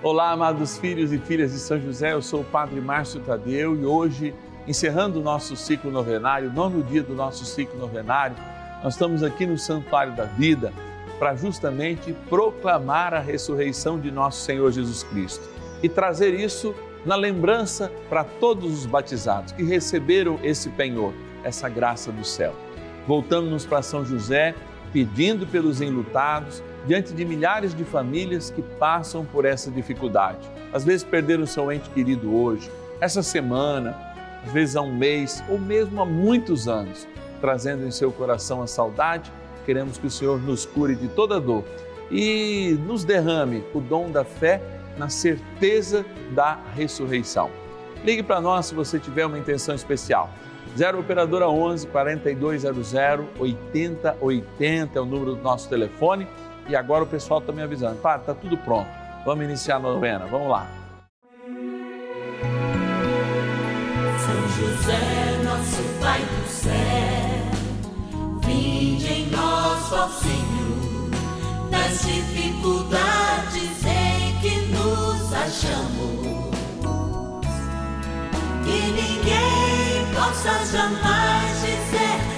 Olá, amados filhos e filhas de São José, eu sou o Padre Márcio Tadeu e hoje, encerrando o nosso ciclo novenário, nono dia do nosso ciclo novenário, nós estamos aqui no Santuário da Vida para justamente proclamar a ressurreição de nosso Senhor Jesus Cristo e trazer isso na lembrança para todos os batizados que receberam esse penhor, essa graça do céu. Voltamos para São José, pedindo pelos enlutados, diante de milhares de famílias que passam por essa dificuldade. Às vezes perderam seu ente querido hoje, essa semana, às vezes há um mês ou mesmo há muitos anos, trazendo em seu coração a saudade. Queremos que o Senhor nos cure de toda dor e nos derrame o dom da fé na certeza da ressurreição. Ligue para nós se você tiver uma intenção especial. 0 Operadora 11 4200 8080 é o número do nosso telefone e agora o pessoal está me avisando. Padre, está tudo pronto. Vamos iniciar a novena. Vamos lá. São José, nosso Pai do céu, vinde em nós, ó Senhor, nas dificuldades em que nos achamos. Que ninguém possa jamais dizer que vos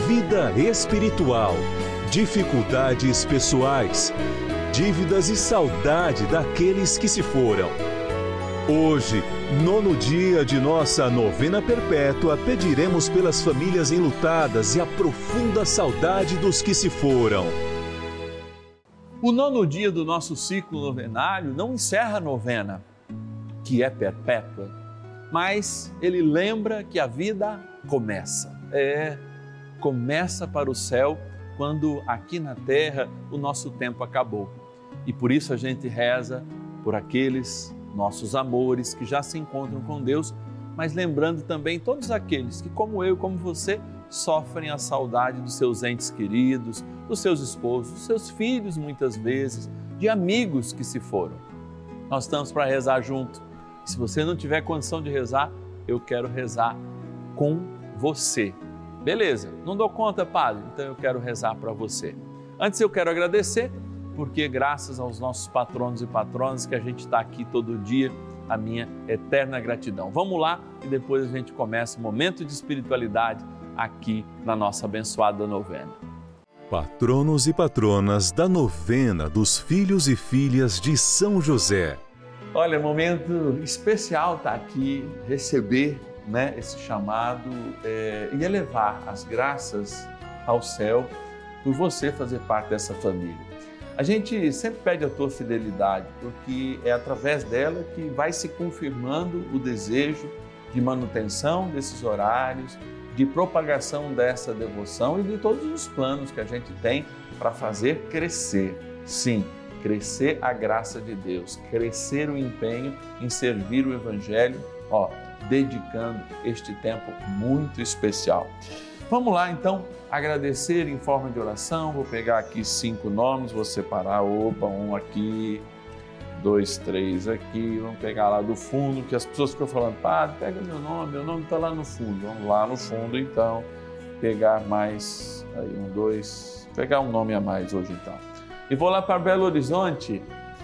vida espiritual, dificuldades pessoais, dívidas e saudade daqueles que se foram. Hoje, nono dia de nossa novena perpétua, pediremos pelas famílias enlutadas e a profunda saudade dos que se foram. O nono dia do nosso ciclo novenário não encerra a novena, que é perpétua, mas ele lembra que a vida começa. É começa para o céu quando aqui na terra o nosso tempo acabou. E por isso a gente reza por aqueles nossos amores que já se encontram com Deus, mas lembrando também todos aqueles que, como eu, como você, sofrem a saudade dos seus entes queridos, dos seus esposos, dos seus filhos, muitas vezes, de amigos que se foram. Nós estamos para rezar junto. Se você não tiver condição de rezar, eu quero rezar com você Beleza, não dou conta, padre, então eu quero rezar para você. Antes eu quero agradecer, porque graças aos nossos patronos e patronas que a gente está aqui todo dia, a minha eterna gratidão. Vamos lá e depois a gente começa o momento de espiritualidade aqui na nossa abençoada novena. Patronos e patronas da novena dos filhos e filhas de São José. Olha, momento especial estar tá aqui, receber né, esse chamado é, e elevar as graças ao céu por você fazer parte dessa família. A gente sempre pede a tua fidelidade, porque é através dela que vai se confirmando o desejo de manutenção desses horários, de propagação dessa devoção e de todos os planos que a gente tem para fazer crescer. Sim, crescer a graça de Deus, crescer o empenho em servir o Evangelho. Ó, dedicando este tempo muito especial. Vamos lá então agradecer em forma de oração. Vou pegar aqui cinco nomes, vou separar, opa, um aqui, dois, três aqui. Vamos pegar lá do fundo, que as pessoas ficam falando, padre, pega meu nome, meu nome está lá no fundo. Vamos lá no fundo então, pegar mais, aí um, dois, pegar um nome a mais hoje então. E vou lá para Belo Horizonte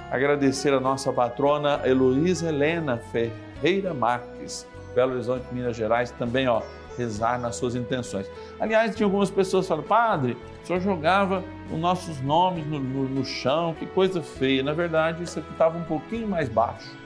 agradecer a nossa patrona Heloísa Helena Ferreira Marques, Belo Horizonte, Minas Gerais, também ó, rezar nas suas intenções. Aliás, tinha algumas pessoas falam, padre, o senhor jogava os nossos nomes no, no, no chão, que coisa feia. Na verdade, isso aqui estava um pouquinho mais baixo.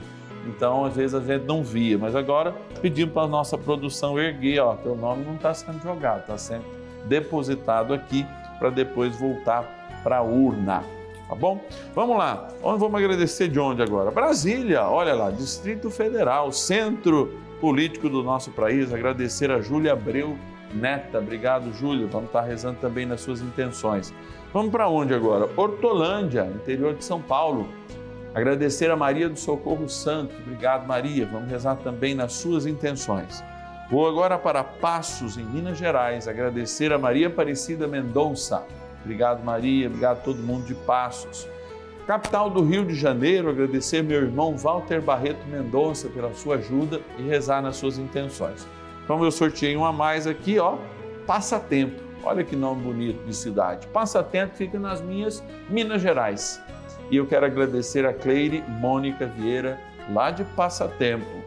Então, às vezes a gente não via, mas agora pedimos para a nossa produção erguer, ó, teu nome não está sendo jogado, está sendo depositado aqui para depois voltar para a urna. Tá bom? Vamos lá. Vamos agradecer de onde agora? Brasília, olha lá, Distrito Federal, centro político do nosso país. Agradecer a Júlia Abreu Neta. Obrigado, Júlia. Vamos estar rezando também nas suas intenções. Vamos para onde agora? Hortolândia, interior de São Paulo. Agradecer a Maria do Socorro Santo. Obrigado, Maria. Vamos rezar também nas suas intenções. Vou agora para Passos, em Minas Gerais. Agradecer a Maria Aparecida Mendonça. Obrigado, Maria. Obrigado a todo mundo de Passos. Capital do Rio de Janeiro, agradecer meu irmão Walter Barreto Mendonça pela sua ajuda e rezar nas suas intenções. Como eu sorteei um a mais aqui, ó, Passatempo. Olha que nome bonito de cidade. Passatempo fica nas minhas Minas Gerais. E eu quero agradecer a Cleire Mônica Vieira, lá de Passatempo,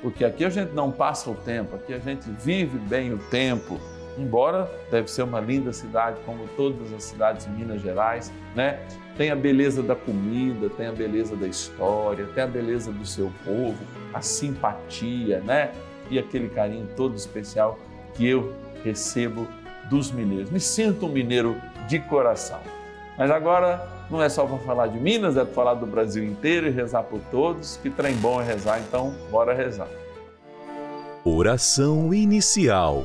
porque aqui a gente não passa o tempo, aqui a gente vive bem o tempo. Embora deve ser uma linda cidade, como todas as cidades de Minas Gerais, né? Tem a beleza da comida, tem a beleza da história, tem a beleza do seu povo, a simpatia, né? E aquele carinho todo especial que eu recebo dos mineiros. Me sinto um mineiro de coração. Mas agora não é só para falar de Minas, é para falar do Brasil inteiro e rezar por todos. Que trem bom é rezar, então bora rezar. Oração inicial.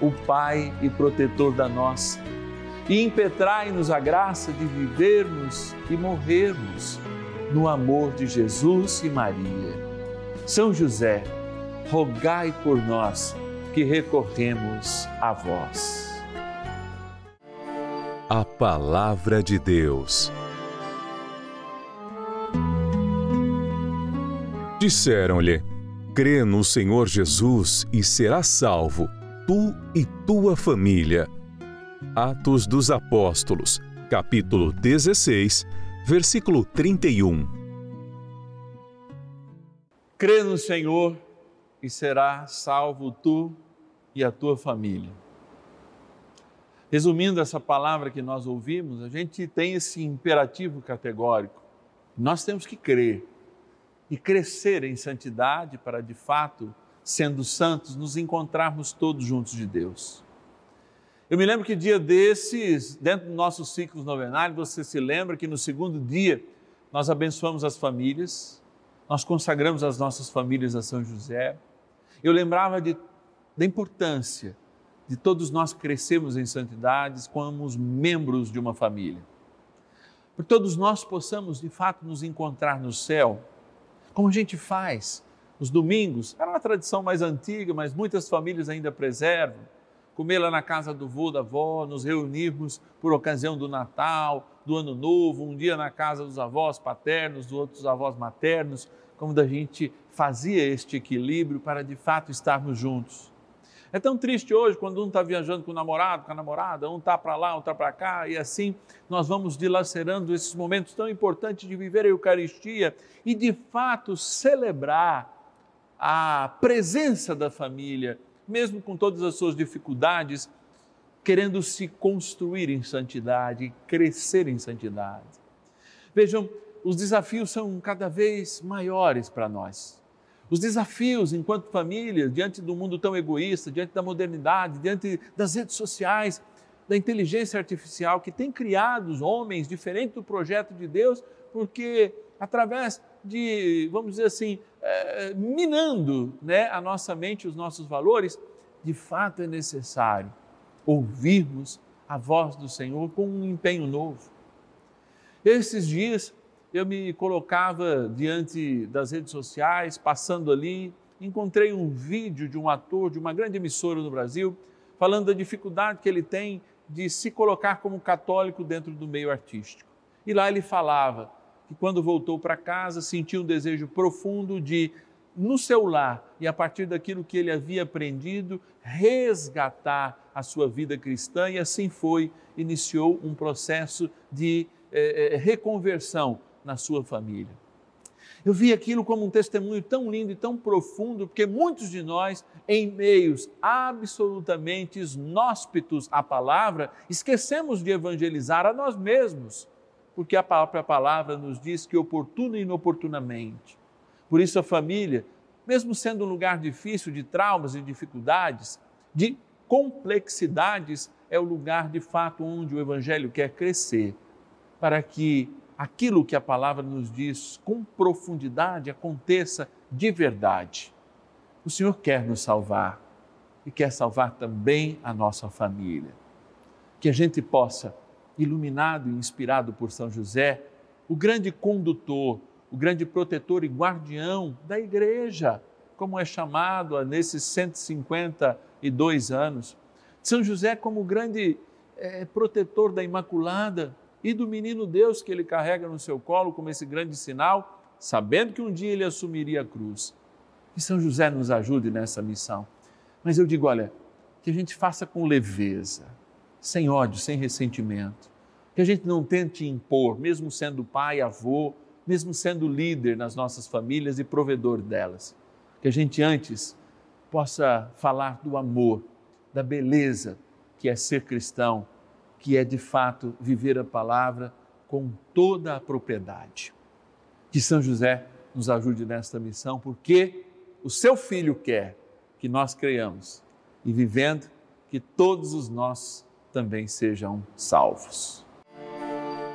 o Pai e protetor da nossa, e impetrai-nos a graça de vivermos e morrermos no amor de Jesus e Maria. São José, rogai por nós que recorremos a vós. A Palavra de Deus. Disseram-lhe: Crê no Senhor Jesus e serás salvo, tu e tua família. Atos dos Apóstolos, capítulo 16, versículo 31. Crê no Senhor e será salvo tu e a tua família. Resumindo essa palavra que nós ouvimos, a gente tem esse imperativo categórico. Nós temos que crer e crescer em santidade para, de fato, sendo santos, nos encontrarmos todos juntos de Deus. Eu me lembro que dia desses, dentro do nosso ciclo novenário, você se lembra que no segundo dia nós abençoamos as famílias, nós consagramos as nossas famílias a São José, eu lembrava de da importância de todos nós crescermos em santidades como os membros de uma família. Por todos nós possamos de fato nos encontrar no céu, como a gente faz os domingos, era uma tradição mais antiga, mas muitas famílias ainda preservam. Comer lá na casa do vô, da avó, nos reunirmos por ocasião do Natal, do Ano Novo, um dia na casa dos avós paternos, dos outros avós maternos, como da gente fazia este equilíbrio para de fato estarmos juntos. É tão triste hoje quando um está viajando com o namorado, com a namorada, um está para lá, um está para cá, e assim nós vamos dilacerando esses momentos tão importantes de viver a Eucaristia e de fato celebrar a presença da família, mesmo com todas as suas dificuldades, querendo se construir em santidade, crescer em santidade. Vejam, os desafios são cada vez maiores para nós. Os desafios enquanto família, diante do mundo tão egoísta, diante da modernidade, diante das redes sociais, da inteligência artificial que tem criado os homens diferente do projeto de Deus, porque através de, vamos dizer assim, é, minando né, a nossa mente, os nossos valores, de fato é necessário ouvirmos a voz do Senhor com um empenho novo. Esses dias eu me colocava diante das redes sociais, passando ali, encontrei um vídeo de um ator de uma grande emissora no Brasil, falando da dificuldade que ele tem de se colocar como católico dentro do meio artístico. E lá ele falava que quando voltou para casa sentiu um desejo profundo de, no seu lar e a partir daquilo que ele havia aprendido, resgatar a sua vida cristã e assim foi, iniciou um processo de eh, reconversão na sua família. Eu vi aquilo como um testemunho tão lindo e tão profundo, porque muitos de nós, em meios absolutamente inóspitos à palavra, esquecemos de evangelizar a nós mesmos porque a própria palavra nos diz que oportuna e inoportunamente. Por isso a família, mesmo sendo um lugar difícil de traumas e dificuldades, de complexidades, é o lugar de fato onde o evangelho quer crescer, para que aquilo que a palavra nos diz com profundidade aconteça de verdade. O Senhor quer nos salvar e quer salvar também a nossa família. Que a gente possa iluminado e inspirado por São José, o grande condutor, o grande protetor e guardião da igreja, como é chamado nesses 152 anos. São José como grande é, protetor da Imaculada e do menino Deus que ele carrega no seu colo como esse grande sinal, sabendo que um dia ele assumiria a cruz. Que São José nos ajude nessa missão. Mas eu digo, olha, que a gente faça com leveza, sem ódio, sem ressentimento. Que a gente não tente impor, mesmo sendo pai, avô, mesmo sendo líder nas nossas famílias e provedor delas. Que a gente antes possa falar do amor, da beleza que é ser cristão, que é de fato viver a palavra com toda a propriedade. Que São José nos ajude nesta missão, porque o seu filho quer que nós creiamos e vivendo que todos os nossos também sejam salvos.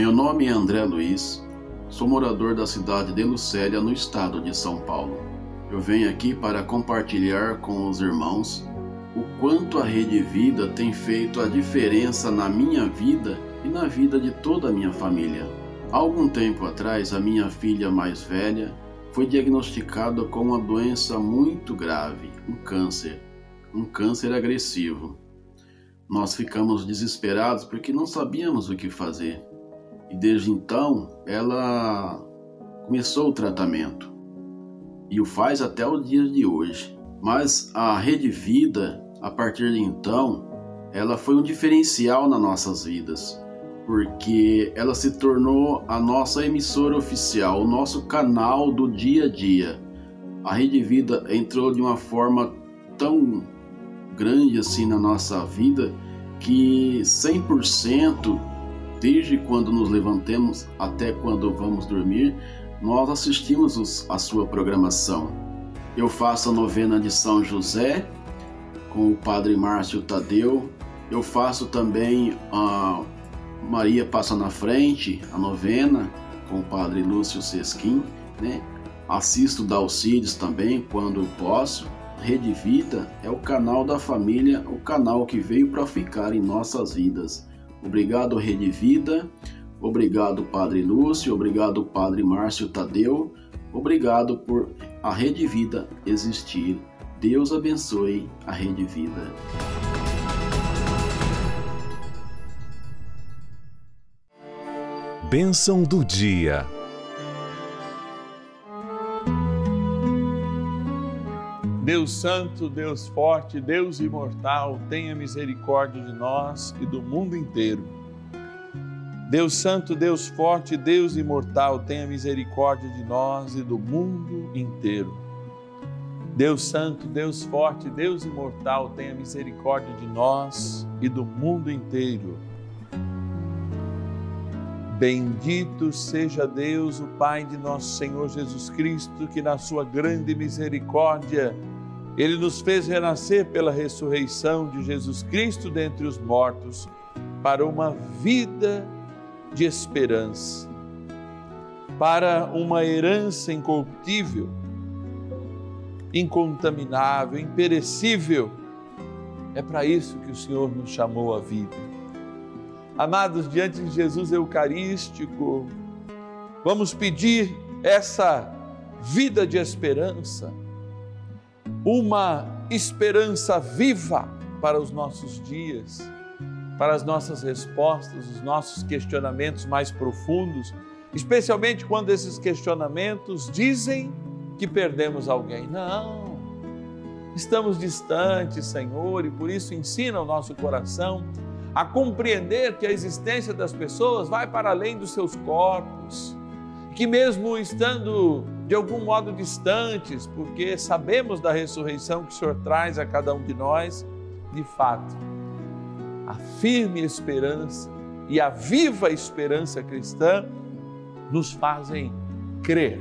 Meu nome é André Luiz, sou morador da cidade de Lucélia, no estado de São Paulo. Eu venho aqui para compartilhar com os irmãos o quanto a Rede Vida tem feito a diferença na minha vida e na vida de toda a minha família. Há algum tempo atrás, a minha filha mais velha foi diagnosticada com uma doença muito grave, um câncer, um câncer agressivo. Nós ficamos desesperados porque não sabíamos o que fazer. E desde então, ela começou o tratamento e o faz até o dia de hoje. Mas a Rede Vida, a partir de então, ela foi um diferencial nas nossas vidas porque ela se tornou a nossa emissora oficial, o nosso canal do dia a dia. A Rede Vida entrou de uma forma tão grande assim na nossa vida que 100% desde quando nos levantamos até quando vamos dormir, nós assistimos a sua programação. Eu faço a novena de São José com o Padre Márcio Tadeu. Eu faço também a Maria passa na frente, a novena, com o padre Lúcio Sesquim, né? Assisto Dalcides também quando posso. Rede Vida é o canal da família, o canal que veio para ficar em nossas vidas. Obrigado, Rede Vida. Obrigado, Padre Lúcio. Obrigado, Padre Márcio Tadeu. Obrigado por a Rede Vida existir. Deus abençoe a Rede Vida. Bênção do dia. Deus Santo, Deus Forte, Deus Imortal, tenha misericórdia de nós e do mundo inteiro. Deus Santo, Deus Forte, Deus Imortal, tenha misericórdia de nós e do mundo inteiro. Deus Santo, Deus Forte, Deus Imortal, tenha misericórdia de nós e do mundo inteiro. Bendito seja Deus, o Pai de nosso Senhor Jesus Cristo, que na sua grande misericórdia, ele nos fez renascer pela ressurreição de Jesus Cristo dentre os mortos, para uma vida de esperança, para uma herança incorruptível, incontaminável, imperecível. É para isso que o Senhor nos chamou à vida Amados, diante de Jesus Eucarístico, vamos pedir essa vida de esperança, uma esperança viva para os nossos dias, para as nossas respostas, os nossos questionamentos mais profundos, especialmente quando esses questionamentos dizem que perdemos alguém. Não, estamos distantes, Senhor, e por isso ensina o nosso coração a compreender que a existência das pessoas vai para além dos seus corpos, que mesmo estando de algum modo distantes, porque sabemos da ressurreição que o Senhor traz a cada um de nós, de fato, a firme esperança e a viva esperança cristã nos fazem crer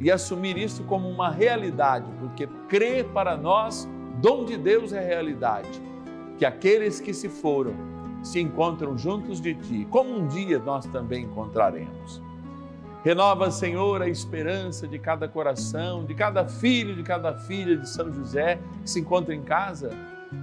e assumir isso como uma realidade, porque crer para nós, dom de Deus é realidade que aqueles que se foram se encontram juntos de ti, como um dia nós também encontraremos. Renova, Senhor, a esperança de cada coração, de cada filho, de cada filha de São José que se encontra em casa,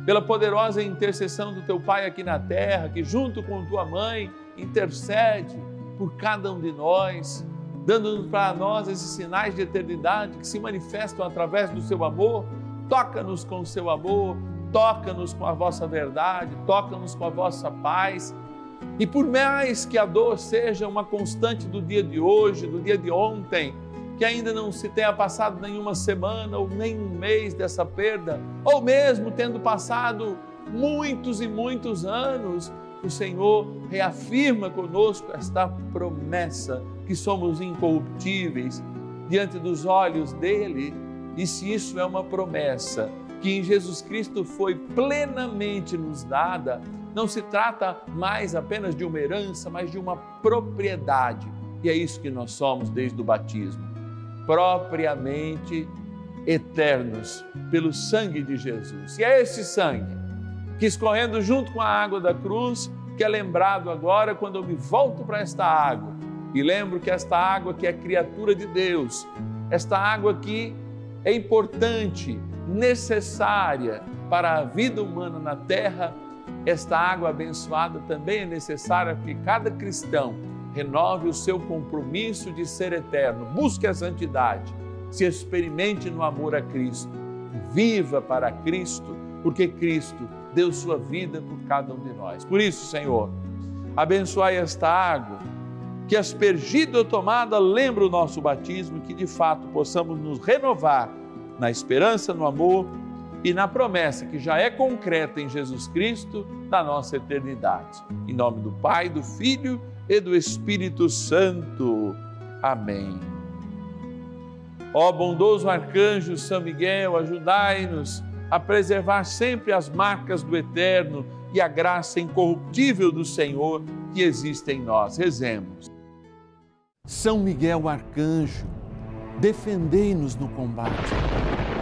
pela poderosa intercessão do teu Pai aqui na terra, que junto com tua mãe intercede por cada um de nós, dando para nós esses sinais de eternidade que se manifestam através do seu amor. Toca-nos com o seu amor, toca-nos com a vossa verdade, toca-nos com a vossa paz. E por mais que a dor seja uma constante do dia de hoje, do dia de ontem, que ainda não se tenha passado nenhuma semana ou nem um mês dessa perda, ou mesmo tendo passado muitos e muitos anos, o Senhor reafirma conosco esta promessa que somos incorruptíveis diante dos olhos dele. E se isso é uma promessa que em Jesus Cristo foi plenamente nos dada, não se trata mais apenas de uma herança, mas de uma propriedade. E é isso que nós somos desde o batismo propriamente eternos pelo sangue de Jesus. E é esse sangue que escorrendo junto com a água da cruz, que é lembrado agora quando eu me volto para esta água e lembro que esta água que é criatura de Deus, esta água que é importante, necessária para a vida humana na terra, esta água abençoada também é necessária porque cada cristão renove o seu compromisso de ser eterno, busque a santidade, se experimente no amor a Cristo, viva para Cristo, porque Cristo deu sua vida por cada um de nós. Por isso, Senhor, abençoai esta água, que aspergida ou tomada lembra o nosso batismo, que de fato possamos nos renovar na esperança, no amor e na promessa que já é concreta em Jesus Cristo da nossa eternidade. Em nome do Pai, do Filho e do Espírito Santo. Amém. Ó bondoso arcanjo São Miguel, ajudai-nos a preservar sempre as marcas do eterno e a graça incorruptível do Senhor que existe em nós. Rezemos. São Miguel arcanjo, defendei-nos no combate.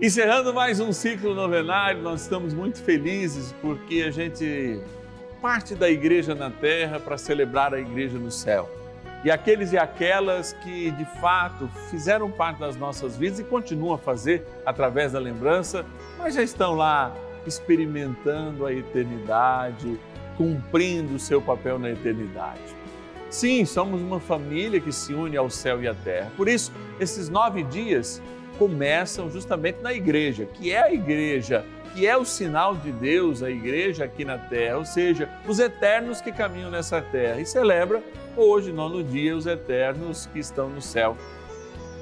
Encerrando mais um ciclo novenário, nós estamos muito felizes porque a gente parte da igreja na terra para celebrar a igreja no céu. E aqueles e aquelas que de fato fizeram parte das nossas vidas e continuam a fazer através da lembrança, mas já estão lá experimentando a eternidade, cumprindo o seu papel na eternidade. Sim, somos uma família que se une ao céu e à terra. Por isso, esses nove dias começam justamente na igreja, que é a igreja que é o sinal de Deus, a igreja aqui na terra, ou seja, os eternos que caminham nessa terra, e celebra hoje, nono dia, os eternos que estão no céu.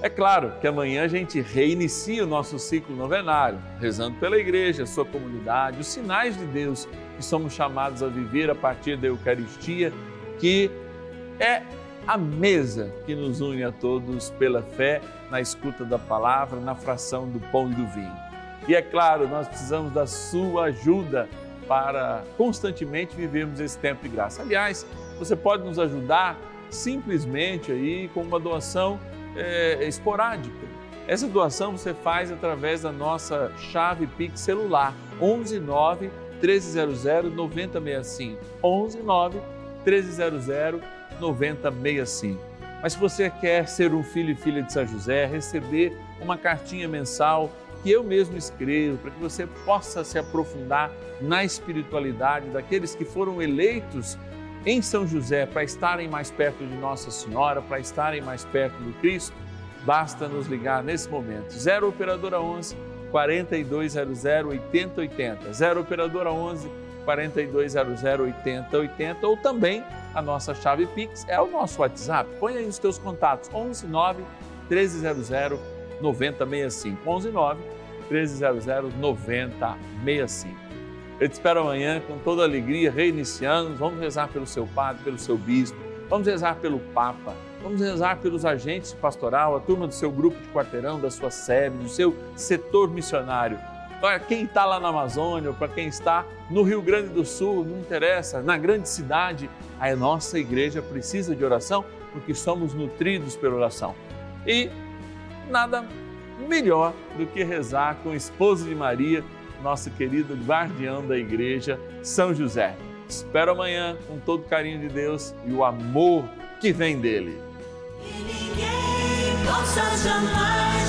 É claro que amanhã a gente reinicia o nosso ciclo novenário, rezando pela igreja, sua comunidade, os sinais de Deus que somos chamados a viver a partir da Eucaristia, que é a mesa que nos une a todos pela fé, na escuta da palavra, na fração do pão e do vinho. E é claro, nós precisamos da sua ajuda para constantemente vivermos esse tempo de graça. Aliás, você pode nos ajudar simplesmente aí com uma doação é, esporádica. Essa doação você faz através da nossa chave Pix celular 119 1300 9065 119 1300 9065. Mas se você quer ser um filho e filha de São José, receber uma cartinha mensal que eu mesmo escrevo, para que você possa se aprofundar na espiritualidade daqueles que foram eleitos em São José para estarem mais perto de Nossa Senhora, para estarem mais perto do Cristo, basta nos ligar nesse momento. 0 Operadora 11 4200 8080. 0 Operadora 11 4200 8080 ou também a nossa chave Pix é o nosso WhatsApp. Põe aí os teus contatos 11 9 1300 9065. 11 9 1300 9065. Eu te espero amanhã com toda alegria, reiniciando. Vamos rezar pelo seu padre, pelo seu bispo, vamos rezar pelo Papa, vamos rezar pelos agentes pastoral, a turma do seu grupo de quarteirão, da sua sede, do seu setor missionário. Para quem está lá na Amazônia, para quem está no Rio Grande do Sul, não interessa, na grande cidade, a nossa igreja precisa de oração porque somos nutridos pela oração. E nada melhor do que rezar com o esposo de Maria, nosso querido guardião da igreja, São José. Espero amanhã com todo o carinho de Deus e o amor que vem dele. possa jamais